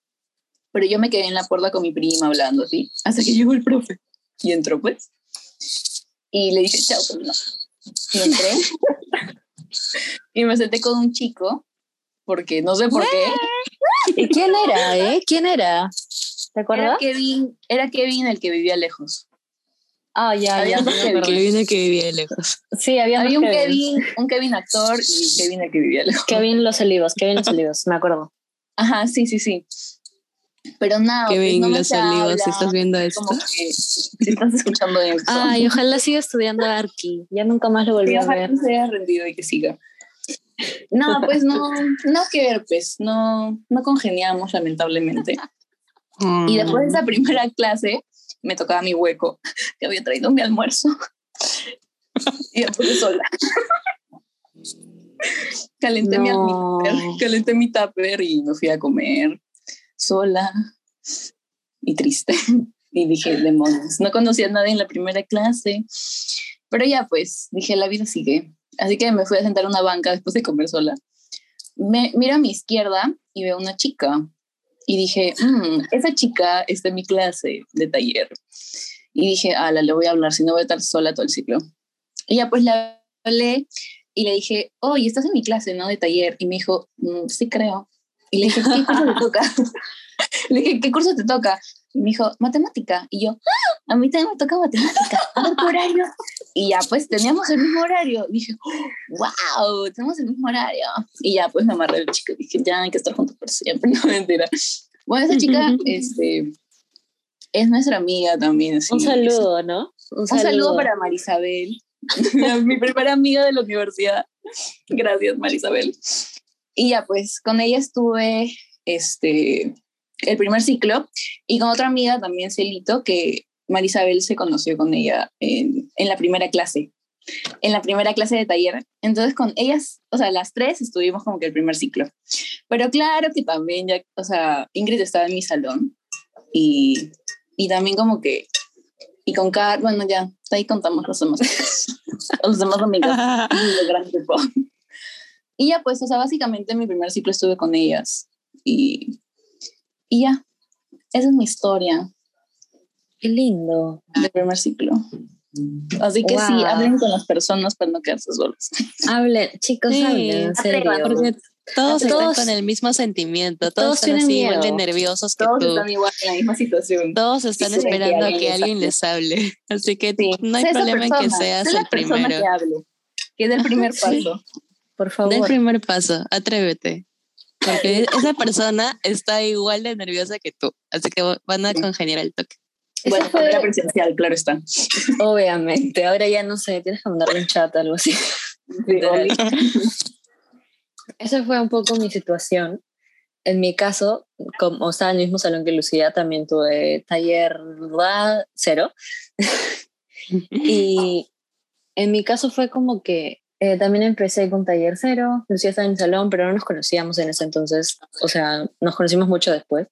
pero yo me quedé en la puerta con mi prima hablando así, hasta que llegó el profe y entró pues. Y le dije, chao, pues no. Y entré y me senté con un chico, porque no sé por qué. ¿Y quién era, eh? ¿Quién era? ¿Te Era acuerdas? Kevin, era Kevin el que vivía lejos. Ah, ya, Había ya. dos Kevin. Que viene que vivía lejos. Sí, había, Había un. Kevin, un Kevin actor y Kevin el que vivía lejos. Kevin Los Olivos, Kevin Los Olivos, me acuerdo. Ajá, sí, sí, sí. Pero nada, Kevin, no los olivos, si estás viendo esto. Como que si estás escuchando esto. Ay, ojalá siga estudiando Arki. Ya nunca más lo volví Sí, a ojalá ver. no se haya rendido y que siga. No, pues no, no que ver, pues no, no congeniamos lamentablemente. Y después de esa primera clase me tocaba mi hueco, que había traído mi almuerzo. y me puse sola. Calenté, mi, No. mi tupper, calenté mi tupper y me fui a comer sola y triste. Y dije, demonios, no conocía a nadie en la primera clase. Pero ya pues, dije, la vida sigue. Así que me fui a sentar a una banca después de comer sola. Me, miro a mi izquierda y veo una chica. Y dije, "Mm, esa chica está en mi clase de taller. Y dije, ala, le voy a hablar, si no voy a estar sola todo el ciclo. Y ya pues le hablé y le dije, oye, estás en mi clase, ¿no? De taller. Y me dijo, "Mm, sí creo. Y le dije, ¿qué curso te toca? le dije, ¿qué curso te toca? Y me dijo, matemática. Y yo, "Ah, a mí también me toca matemática. A ver, ¿tu horario? Y ya, pues teníamos el mismo horario. dije, wow, tenemos el mismo horario. Y ya, pues me amarré el chico. Dije, ya hay que estar juntos por siempre. No, mentira. Bueno, esa chica, este, es nuestra amiga también. así. Un saludo, ¿no? Un saludo para Marisabel, mi primera amiga de la universidad. Gracias, Marisabel. Y ya, pues, con ella estuve este, el primer ciclo y con otra amiga también, Celito, que Marisabel se conoció con ella en, en la primera clase, en la primera clase de taller. Entonces, con ellas, o sea, las tres estuvimos como que el primer ciclo. Pero claro que también, ya, o sea, Ingrid estaba en mi salón y, y también como que Y con Car, bueno, ya, ahí contamos los demás, los demás amigos del gran grupo. Y ya, pues, o sea, básicamente en mi primer ciclo estuve con ellas. Y, y ya, esa es mi historia Qué lindo. del primer ciclo. Así que sí, hablen con las personas para no quedarse solos. Hablen, chicos, Sí, hablen, en serio. Porque todos están Todos- con el mismo sentimiento, todos, todos están así igual de nerviosos que Todos tú. están igual en la misma situación. Todos están Sí, esperando a alguien que alguien les hable. Así que Sí, no hay sé problema en que seas sé la el primero. que hable, que dé el primer Sí. paso. Por Da el favor. primer paso, atrévete. Porque esa persona está igual de nerviosa que tú. Así que van a congeniar el toque. Bueno, fue- era presencial, claro está. Obviamente. Ahora ya no sé, tienes que mandarle un chat o algo así. Esa fue un poco mi situación. En mi caso, como estaba en el mismo salón que Lucía, también tuve taller cero. y en mi caso fue como que eh, también empecé con taller cero. Lucía estaba en el salón, pero no nos conocíamos en ese entonces. O sea, nos conocimos mucho después.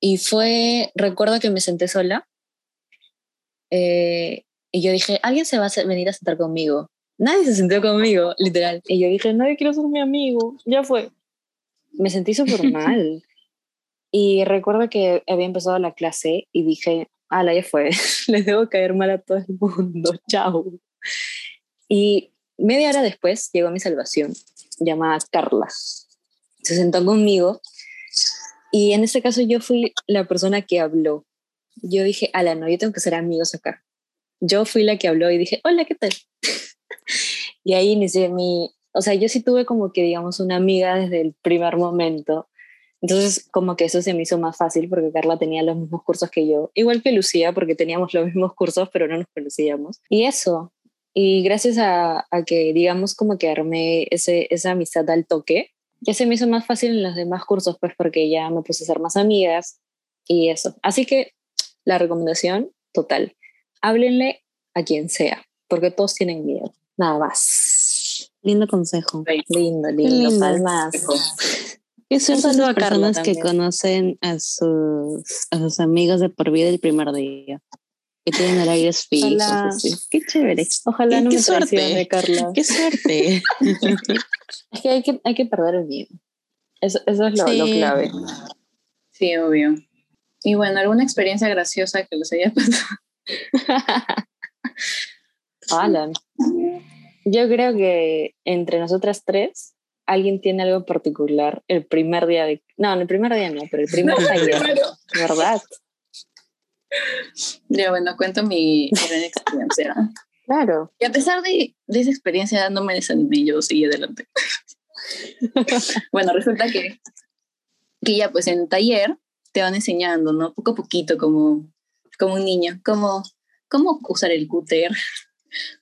Y fue, recuerdo que me senté sola. eh, y yo dije, alguien se va a venir a sentar conmigo. Nadie se sentó conmigo, literal. Y yo dije, nadie quiere ser mi amigo. Ya fue. Me sentí súper mal. Y recuerdo que había empezado la clase y dije, ala, ya fue. Les debo caer mal a todo el mundo. Chao. Y media hora después llegó mi salvación, llamada Carla. Se sentó conmigo y en ese caso yo fui la persona que habló. Yo dije, ala, no, yo tengo que ser amigos acá. Yo fui la que habló y dije, hola, ¿qué tal? y ahí inicié mi, o sea, yo sí tuve como que, digamos, una amiga desde el primer momento. Entonces, como que eso se me hizo más fácil porque Carla tenía los mismos cursos que yo, igual que Lucía, porque teníamos los mismos cursos, pero no nos conocíamos. Y eso, y gracias a, a que, digamos, como que armé ese, esa amistad al toque, ya se me hizo más fácil en los demás cursos, pues porque ya me puse a ser más amigas y eso. Así que la recomendación total, háblenle a quien sea, porque todos tienen miedo, nada más. Lindo consejo. Lindo, lindo, lindo. palmas. Qué suerte Eso es a carnas que conocen a sus, a sus amigos de por vida el primer día. Que tienen horarios fijos. Ojalá. así. Qué chévere. Ojalá no qué me suerte. traicione, Carla. Qué suerte. Es que hay que, hay que perder el miedo. Eso, eso es lo, lo clave. Sí, obvio. Y bueno, ¿alguna experiencia graciosa que les haya pasado? Alan. Yo creo que entre nosotras tres, alguien tiene algo particular el primer día de... No, el primer día no, pero el primer taller, ¿verdad? Ya, bueno, cuento mi gran experiencia. Claro. Y a pesar de, de esa experiencia, no me desanimé, yo seguí adelante. bueno, resulta que, que ya pues en taller te van enseñando, ¿no? Poco a poquito, como, como un niño, cómo, cómo usar el cúter,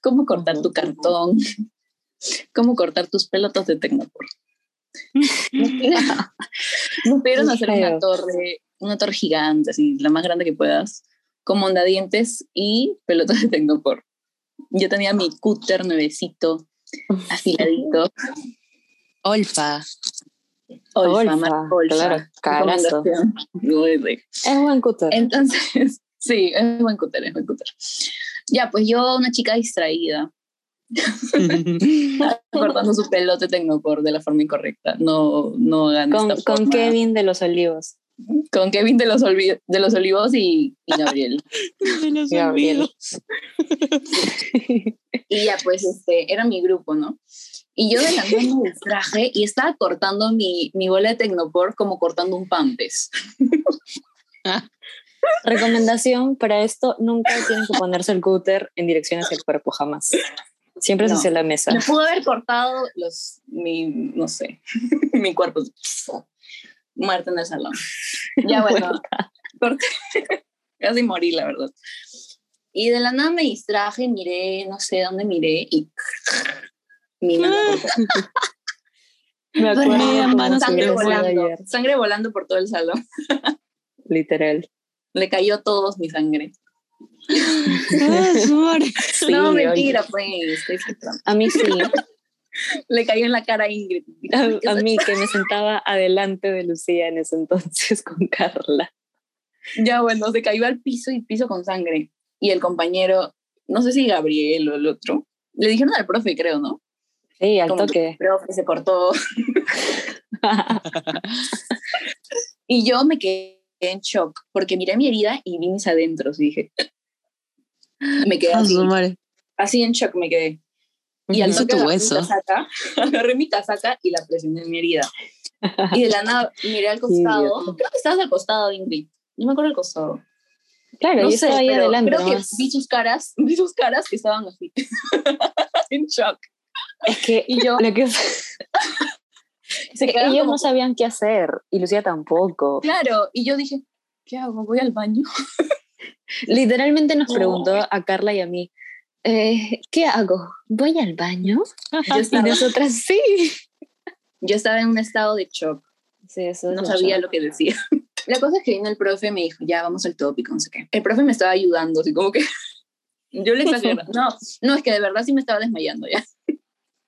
cómo cortar tu cartón, cómo cortar tus pelotas de Tecnopor. Nos pidieron- hacer una torre, una torre gigante, así, la más grande que puedas, con mondadientes y pelotas de Tecnopor. Yo tenía mi cúter nuevecito, afiladito. Olfa. Olfa, Olfa, Olfa. claro. Es buen cúter. Entonces, sí, es buen cúter, es buen cúter. Ya, pues yo, una chica distraída, cortando su pelote tecnopor de la forma incorrecta. No, no hagan Con, esta con forma. Kevin de los Olivos. Con Kevin de los, Olvi- de los Olivos y, y Gabriel. De los Gabriel. olvidos. Y ya, pues, este, era mi grupo, ¿no? Y yo de la me distraje y estaba cortando mi, mi bola de Tecnopor como cortando un pampes. Recomendación para esto, nunca tienen que ponerse el cúter en dirección hacia el cuerpo, jamás. Siempre es No. hacia la mesa. Me pudo haber cortado los, mi, no sé, mi cuerpo. Muerta en el salón. Ya bueno, corté. casi morí, la verdad. Y de la nada me distraje, miré, no sé dónde miré y mi mano. Me acuerdo mano sangre volando, ayer, sangre volando por todo el salón. literal. Le cayó a todos mi sangre. Sí, no, oye. mentira, pues, estoy flipando. A mí sí. Le cayó en la cara a Ingrid. A, a mí que me sentaba adelante de Lucía en ese entonces con Carla. Ya bueno, se cayó al piso y piso con sangre. y el compañero, no sé si Gabriel o el otro, le dijeron al profe, creo, ¿no? Sí, al Como toque. El profe se cortó. y yo me quedé en shock porque miré mi herida y vi mis adentros y dije, me quedé A así, así en shock me quedé. Y al toque tu agarré mi hueso. casaca, agarré mi casaca y la presioné en mi herida. Y de la nada miré al costado. idiota. Creo que estabas al costado, Ingrid. No me acuerdo al costado. Claro, No yo sé, estaba ahí adelante. creo que vi sus caras, vi sus caras que estaban así. en shock. Es que Y yo lo que se que ellos como- no sabían qué hacer y Lucía tampoco. Claro, y yo dije, ¿qué hago? ¿Voy al baño? Literalmente nos No. preguntó a Carla y a mí, eh, ¿qué hago? ¿Voy al baño? Yo Y estaba, nosotras sí. yo estaba en un estado de shock. Sí, eso es no sabía shock. lo que decía. La cosa es que vino el profe y me dijo, ya vamos al tópico, no sé qué. El profe me estaba ayudando, así como que yo le exageré. No, no, es que de verdad sí me estaba desmayando ya.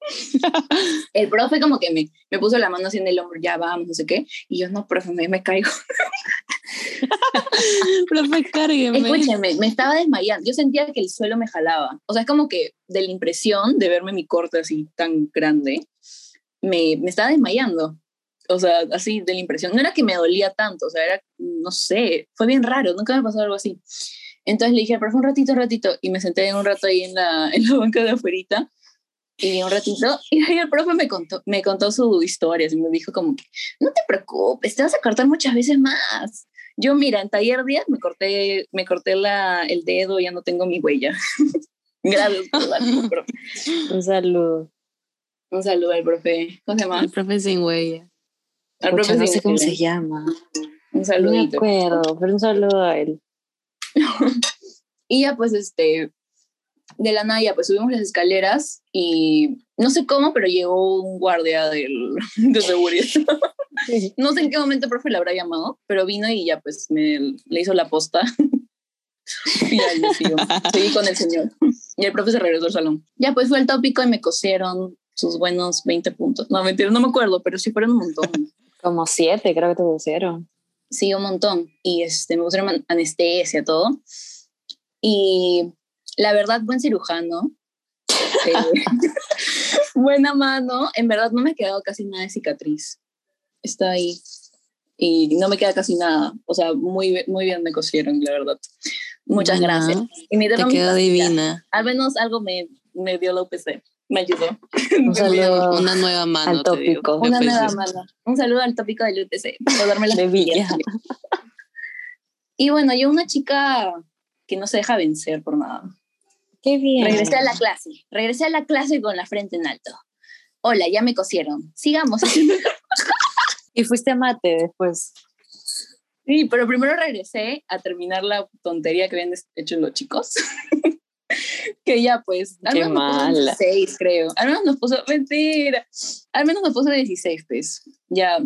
El profe como que me, me puso la mano así en el hombro, ya vamos, no sé qué. Y yo, no, profe, me, me caigo. Profe, cárgueme. Escúcheme, me estaba desmayando. Yo sentía que el suelo me jalaba. O sea, es como que de la impresión de verme mi corte así tan grande, me, me estaba desmayando. O sea, así de la impresión. No era que me dolía tanto, o sea, era, no sé, fue bien raro, nunca me pasó algo así. Entonces le dije, pero fue un ratito, un ratito, y me senté un rato ahí en la, en la banca de afuerita, y un ratito, y ahí el profe me contó, me contó su historia, y me dijo como que, no te preocupes, te vas a cortar muchas veces más. Yo, mira, en taller 10 me corté, me corté la, el dedo, ya no tengo mi huella. Gracias por darme, profe. Un saludo. Un saludo al profe. ¿Cómo se llama? El profe sin huella. Al profe no sé cómo se llama. Un No me acuerdo, pero un saludo a él. Y ya pues este, de la nada ya pues subimos las escaleras y no sé cómo, pero llegó un guardia del, de seguridad. No sé en qué momento el profe le habrá llamado, pero vino y ya pues me le hizo la posta. y ya yo sigo. seguí con el señor. Y el profe se regresó al salón. Ya pues fue el tópico y me cosieron sus buenos 20 puntos. No, mentira, no me acuerdo, pero sí fueron un montón. Como siete, creo que te pusieron. Sí, un montón. Y este, me pusieron an- anestesia, todo. Y la verdad, buen cirujano. Eh, buena mano. En verdad, no me ha quedado casi nada de cicatriz. Está ahí. Y no me queda casi nada. O sea, muy, muy bien me cosieron, la verdad. Muchas gracias. Y me Te quedó divina. Al menos algo me, me dio la UPC. Me ayudó. Un saludo Una nueva mano. al digo. tópico. Una Después nueva mano. Un saludo al tópico del UTC por darme las De Villa. Y bueno, yo una chica que no se deja vencer por nada. Qué bien. Regresé a la clase. Regresé a la clase con la frente en alto. Hola, ya me cosieron. Sigamos. Y fuiste a mate después. sí, pero primero regresé a terminar la tontería que habían hecho los chicos. que ya pues, al Qué menos nos puso mala. 16, creo. Al menos nos puso, mentira, al menos nos puso 16, pues. Ya,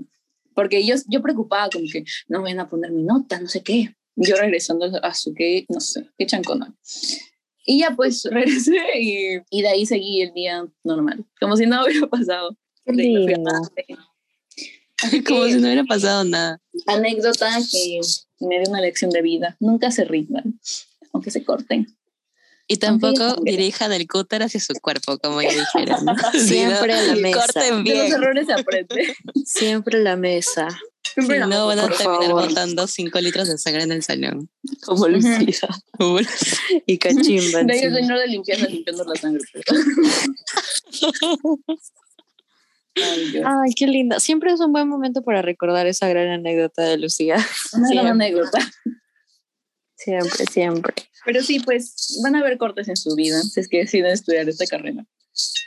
porque yo, yo preocupaba como que no me van a poner mi nota, no sé qué. Yo regresando a su que, no sé, qué chancona. Y ya pues regresé y, y de ahí seguí el día normal, como si nada hubiera pasado. Qué Como que, si no hubiera pasado nada. anécdota que me dio una lección de vida. Nunca se rindan, aunque se corten. Y tampoco dirijan el cúter hacia su cuerpo, como ya dijeron. ¿no? Siempre la mesa. Corten De los bien. errores se aprende. Siempre la mesa. Si no, van a terminar favor. botando 5 litros de sangre en el salón. Como Lucía. y Cachimba. De ahí el señor de limpieza limpiando la sangre. Ay, Dios. Ay, qué linda. Siempre es un buen momento para recordar esa gran anécdota de Lucía. Una gran anécdota. Siempre, siempre. Pero sí, pues van a haber cortes en su vida si es que deciden estudiar esta carrera.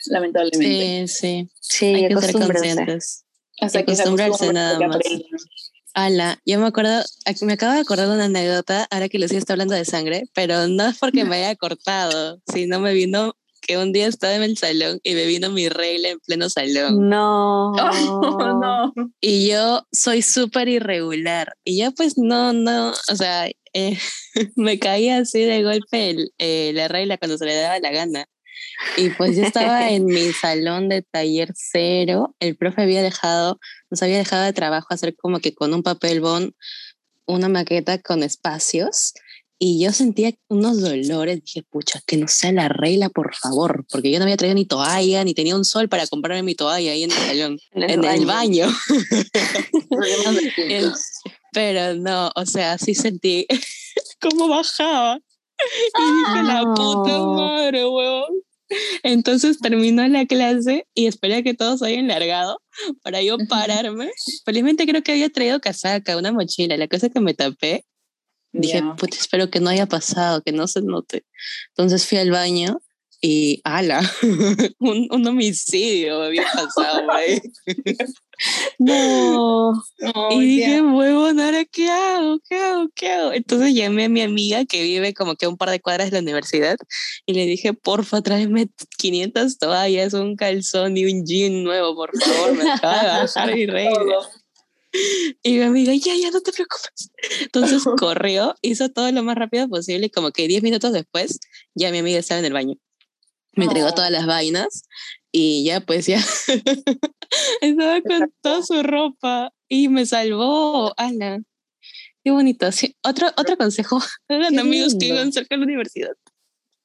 Lamentablemente. Sí, sí. Sí, Hay que ser conscientes. Hasta acostumbrarse nada más. Ala, yo me acuerdo, ac- me acabo de acordar de una anécdota, ahora que Lucía está hablando de sangre, pero no es porque me haya cortado, sino me vino que un día estaba en el salón y me vino mi regla en pleno salón. No. Oh, no. Y yo soy súper irregular. Y yo pues no, no, o sea, eh, me caía así de golpe el- eh, la regla cuando se le daba la gana. Y pues yo estaba en mi salón de taller cero, el profe había dejado, nos había dejado de trabajo hacer como que con un papel bond una maqueta con espacios y yo sentía unos dolores. Dije, pucha, que no sea la regla, por favor, porque yo no había traído ni toalla, ni tenía un sol para comprarme mi toalla ahí en el salón, en el, baño. Pero no, o sea, sí sentí cómo bajaba. Y dije, la puta Ah. madre, huevón. Entonces terminó la clase y esperé a que todos hayan largado para yo pararme. Felizmente creo que había traído casaca, una mochila. La cosa que me tapé Dije, Ya. puta, espero que no haya pasado, que no se note. Entonces fui al baño y, ala, un, un homicidio había pasado ahí. No. No, y dije, ya. huevón, ¿ahora qué hago? ¿Qué hago? ¿Qué hago? Entonces llamé a mi amiga que vive como que a un par de cuadras de la universidad y le dije, porfa, tráeme 500 toallas, un calzón y un jean nuevo, por favor, me acaba de bajar regla. Todo. Y mi amiga, ya, ya, no te preocupes. Entonces corrió, hizo todo lo más rápido posible y como que 10 minutos después, ya mi amiga estaba en el baño. Me entregó Oh. todas las vainas y ya, pues ya, estaba con toda su ropa y me salvó. ¡Hala! Qué bonito. Sí, otro, otro consejo, hagan amigos que vivan cerca de la universidad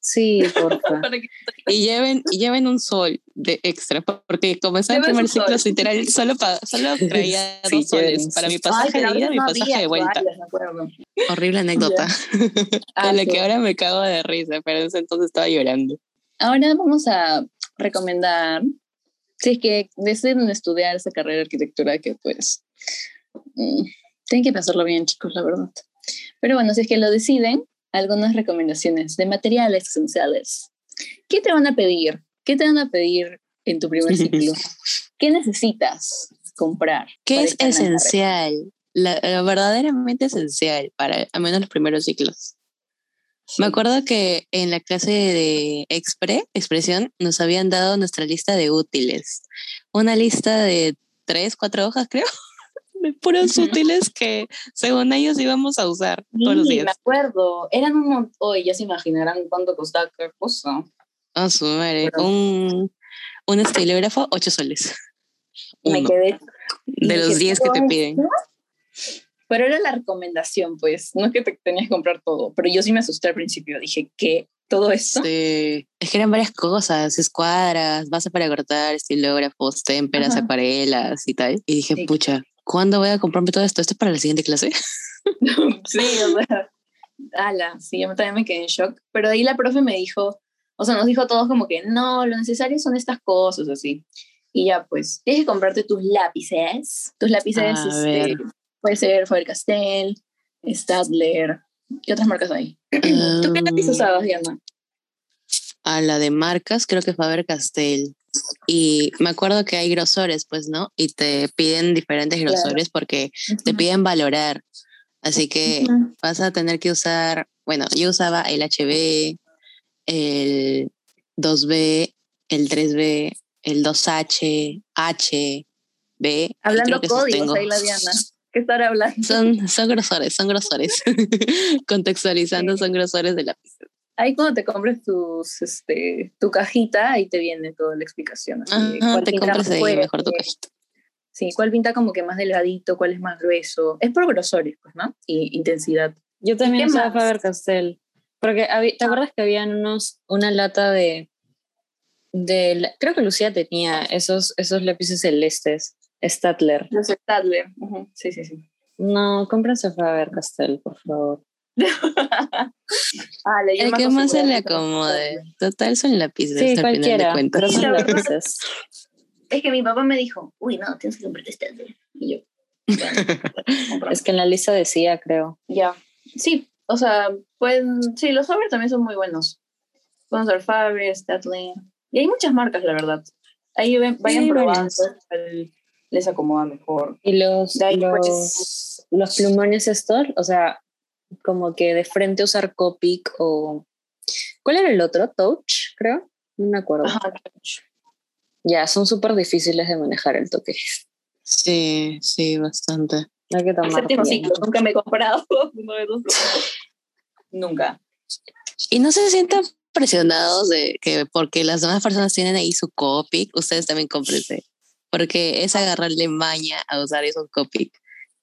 Sí, porfa. Que- y lleven, y lleven un sol de extra, porque como en Lleven primer ciclo, literal, solo, pa- solo traía Sí, dos soles para mi pasaje de ida y mi pasaje había de vuelta. Horrible anécdota. Ah, en la que ahora me cago de risa, pero en ese entonces estaba llorando. Ahora vamos a recomendar, si es que deciden estudiar esa carrera de arquitectura, que pues mm, tienen que pensarlo bien, chicos, la verdad. Pero bueno, si es que lo deciden, algunas recomendaciones de materiales esenciales. ¿Qué te van a pedir? ¿Qué te van a pedir en tu primer ciclo? ¿Qué necesitas comprar? ¿Qué es esencial? La, la verdaderamente esencial para al menos los primeros ciclos. Me acuerdo que en la clase de expre, expresión, nos habían dado nuestra lista de útiles. Una lista de tres, cuatro hojas, creo, de puros útiles que según ellos íbamos a usar todos los Sí, días. me acuerdo. Eran un montón. Hoy ya se imaginarán cuánto costaba cada cosa. A su madre. Pero- Un, un estilógrafo, ocho soles. Me quedé de los dije, 10 que te "¿Cómo? piden. Pero era la recomendación, pues, no es que te tenías que comprar todo, pero yo sí me asusté al principio, dije, ¿qué? ¿Todo esto? Sí. Es que eran varias cosas, escuadras, base para cortar, estilógrafos, témperas, Ajá. acuarelas y tal. Y dije, Sí. pucha, ¿cuándo voy a comprarme todo esto? ¿Esto es para la siguiente clase? sí, o sea, ala, sí, yo también me quedé en shock, pero ahí la profe me dijo, o sea, nos dijo a todos como que, no, lo necesario son estas cosas, así. Y ya, pues, tienes que comprarte tus lápices, tus lápices, este. Puede ser Faber-Castell, Stadler, ¿qué otras marcas hay? ¿Tú qué lápiz usabas, Diana? A la de marcas, creo que Faber Castell. Y me acuerdo que hay grosores, pues, ¿no? Y te piden diferentes Claro. grosores porque te piden valorar. Así que vas a tener que usar, bueno, yo usaba el HB, el 2B, el 3B, el 2H, H, B. Hablando códigos ahí la Diana. ¿Qué estará hablando? Son, son grosores, son grosores. Contextualizando, Sí. son grosores de lápiz. Ahí cuando te compres tus, este, tu cajita, ahí te viene toda la explicación. así Ajá, cuál te pinta compras ahí mejor tu cajita. Sí, cuál pinta como que más delgadito, cuál es más grueso. Es por grosores, pues, ¿no? Y intensidad. Yo también usaba? Faber Castell. Porque ¿te acuerdas que habían unos, una lata de, de la- creo que Lucía tenía esos, esos lápices celestes, Statler. Los Stadler. ujú, Sí, sí, sí. No, cómprense Faber Castell, por favor. Ah, El que más se le acomode. Total son lápices Sí, al final de cualquiera, pero son lápices. Es que mi papá me dijo, uy, no, tienes que comprarte Stadler. Y yo, bueno. Es que en la lista decía, creo. Ya. Sí, o sea, pueden. Sí, los Faber también son muy buenos. Pueden usar Faber, Stadler. Y hay muchas marcas, la verdad. Ahí ven- vayan probando les acomoda mejor. Y los, ahí, los, pues- los plumones estos, o sea, como que de frente usar Copic o... ¿Cuál era el otro? Touch, creo. No me acuerdo. Ajá. Ya, son súper difíciles de manejar el toque. Sí, sí, bastante. Hay que tomar Séptimo ciclo, nunca me he comprado uno de. Nunca. Y no se sientan presionados de que porque las demás personas tienen ahí su Copic, ustedes también cómprense. Porque es agarrarle maña a usar esos Copic.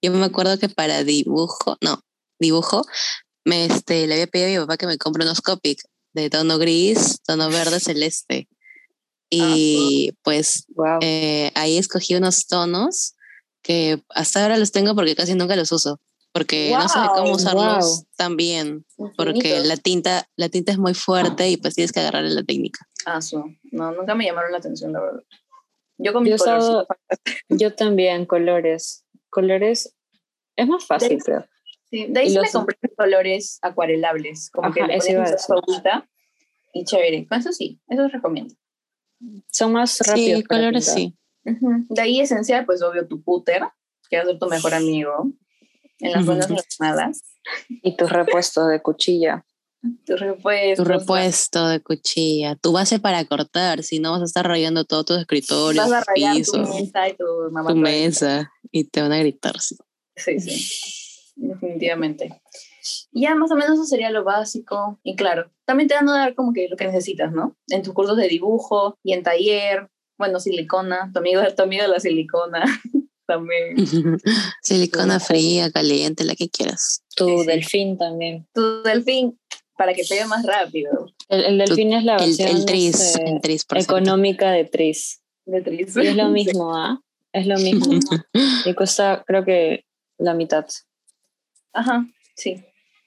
Yo me acuerdo que para dibujo, no, dibujo, me, este, le había pedido a mi papá que me compre unos Copic de tono gris, tono verde, celeste. Y pues Wow. eh, ahí escogí unos tonos que hasta ahora los tengo porque casi nunca los uso. Porque no sé cómo usarlos guau. tan bien. Porque la tinta, la tinta es muy fuerte y pues tienes que agarrarle la técnica. Ah, su. No, nunca me llamaron la atención, la verdad. Yo con Yo mis usado- colorcitos. Yo también, colores. Colores es más fácil, De- creo. Sí, de ahí y sí me compré colores acuarelables, como que le pones y chévere. Con eso sí, eso os recomiendo. Son más rápidos. Sí, colores pintar. sí. De ahí esencial, pues obvio tu cúter, que va a ser tu mejor amigo en las y las malas. Y tus repuestos de cuchilla. Tu repuesto. Tu repuesto de cuchilla, tu base para cortar, si no vas a estar rayando todo tu escritorio, Vas a piso, tu mesa y tu mamá. tu mesa y te van a gritar. sí. Sí, sí. Definitivamente. Y Ya más o menos eso sería lo básico. Y claro, también te van a dar como que lo que necesitas, ¿no? En tus cursos de dibujo y en taller. Bueno, silicona. Tu amigo, tu amigo de la silicona. también. Silicona fría, caliente, la que quieras. Tu Sí, sí. delfín también. Tu delfín para que pegue más rápido. El, el delfín es la El, versión el tris, este, el tris, económica de tris. De tris. Y es lo mismo, ¿ah? Es lo mismo. y cuesta, creo que, la mitad. Ajá, sí.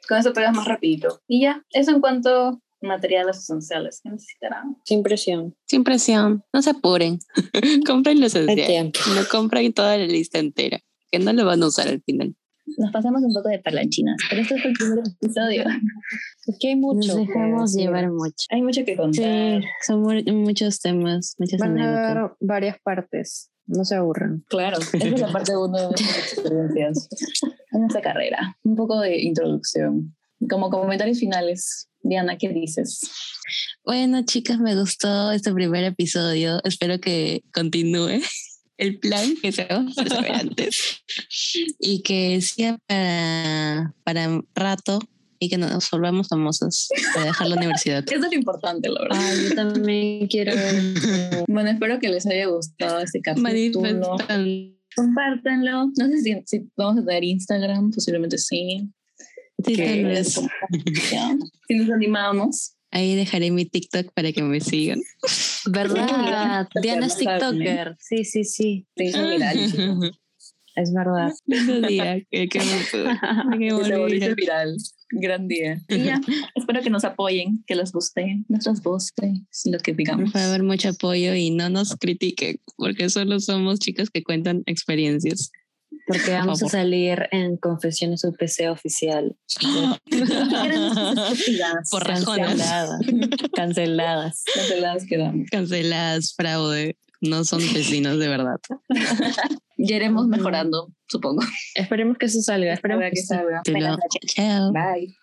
Con eso pegas más rapidito. Y ya, eso en cuanto a materiales esenciales que necesitarán. Sin presión. Sin presión, no se apuren. compren lo esencial. No compren toda la lista entera, que no lo van a usar al final. Nos pasamos un poco de parlanchinas, pero este es el primer episodio. Porque hay mucho. Nos dejamos pues, llevar mucho. Hay mucho que contar. Sí, son mu- muchos temas, muchas Van a haber varias partes. No se aburran. Claro, esta es la parte uno de nuestras experiencias en nuestra carrera. Un poco de introducción. Como comentarios finales, Diana, ¿qué dices? Bueno, chicas, me gustó este primer episodio. Espero que continúe el plan, que seamos perseverantes y que sea para, para rato y que nos volvamos famosas para dejar la universidad. Eso es lo importante, la verdad. Ay, yo también quiero ver. Bueno, espero que les haya gustado este capítulo. Compártanlo. No sé si, si vamos a tener Instagram, posiblemente sí. Sí, Que tal vez. Si nos animamos. Ahí dejaré mi TikTok para que me sigan. ¿Verdad? Diana es. TikToker. Sí, sí, sí. Se hizo viral. Es verdad. Lindo día, volví volvió a- viral. Gran día. Y ya, espero que nos apoyen, que les guste nuestras voces, lo que digamos. Por favor, mucho apoyo y no nos critiquen, porque solo somos chicas que cuentan experiencias. Porque vamos a salir en Confesiones UPC oficial. Por rajones. Canceladas. Canceladas. Canceladas quedamos. Canceladas, fraude. No son vecinos de verdad. Ya iremos mejorando, supongo. Esperemos que eso salga. Esperemos Espero que que salga. Chao. Bye.